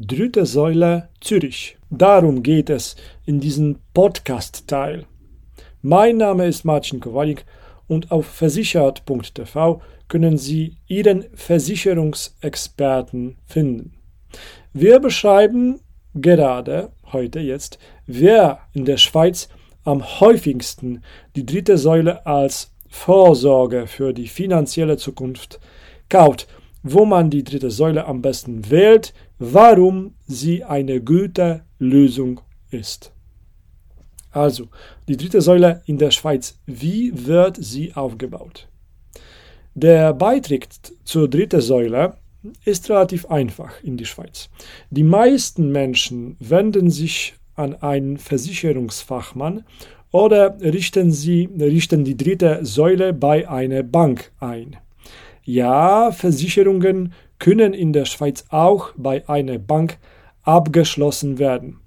Dritte Säule Zürich. Darum geht es in diesem Podcast-Teil. Mein Name ist Marcin Kowalik und auf versichert.tv können Sie Ihren Versicherungsexperten finden. Wir beschreiben gerade heute jetzt, wer in der Schweiz am häufigsten die dritte Säule als Vorsorge für die finanzielle Zukunft kauft wo man die dritte Säule am besten wählt, warum sie eine gute Lösung ist. Also, die dritte Säule in der Schweiz, wie wird sie aufgebaut? Der Beitritt zur dritten Säule ist relativ einfach in die Schweiz. Die meisten Menschen wenden sich an einen Versicherungsfachmann oder richten, sie, richten die dritte Säule bei einer Bank ein. Ja, Versicherungen können in der Schweiz auch bei einer Bank abgeschlossen werden.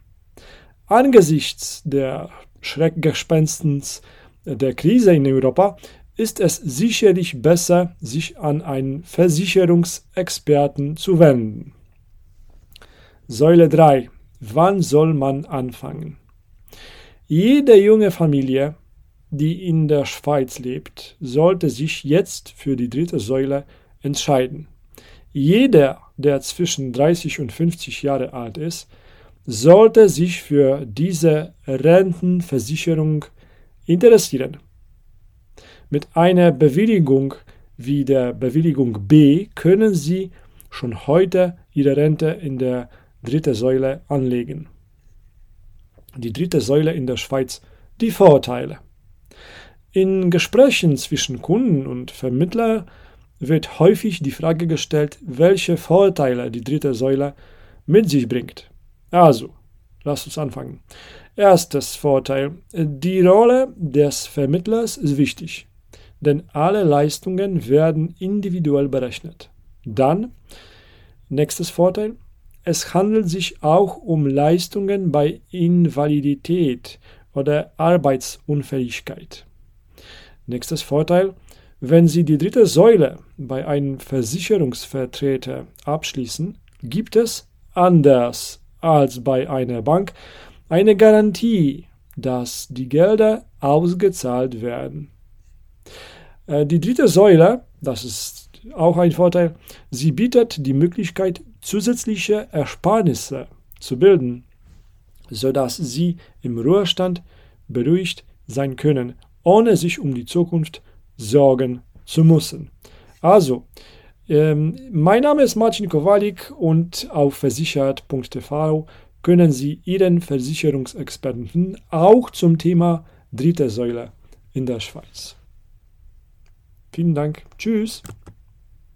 Angesichts der Schreckgespenstens der Krise in Europa ist es sicherlich besser, sich an einen Versicherungsexperten zu wenden. Säule 3. Wann soll man anfangen? Jede junge Familie die in der Schweiz lebt, sollte sich jetzt für die dritte Säule entscheiden. Jeder, der zwischen 30 und 50 Jahre alt ist, sollte sich für diese Rentenversicherung interessieren. Mit einer Bewilligung wie der Bewilligung B können Sie schon heute Ihre Rente in der dritten Säule anlegen. Die dritte Säule in der Schweiz, die Vorteile. In Gesprächen zwischen Kunden und Vermittler wird häufig die Frage gestellt, welche Vorteile die dritte Säule mit sich bringt. Also, lasst uns anfangen. Erstes Vorteil. Die Rolle des Vermittlers ist wichtig, denn alle Leistungen werden individuell berechnet. Dann, nächstes Vorteil. Es handelt sich auch um Leistungen bei Invalidität oder Arbeitsunfähigkeit. Nächstes Vorteil. Wenn Sie die dritte Säule bei einem Versicherungsvertreter abschließen, gibt es, anders als bei einer Bank, eine Garantie, dass die Gelder ausgezahlt werden. Äh, die dritte Säule, das ist auch ein Vorteil, sie bietet die Möglichkeit, zusätzliche Ersparnisse zu bilden, sodass Sie im Ruhestand beruhigt sein können ohne sich um die Zukunft sorgen zu müssen. Also, ähm, mein Name ist Martin Kowalik und auf versichert.tv können Sie Ihren Versicherungsexperten auch zum Thema dritte Säule in der Schweiz. Vielen Dank. Tschüss.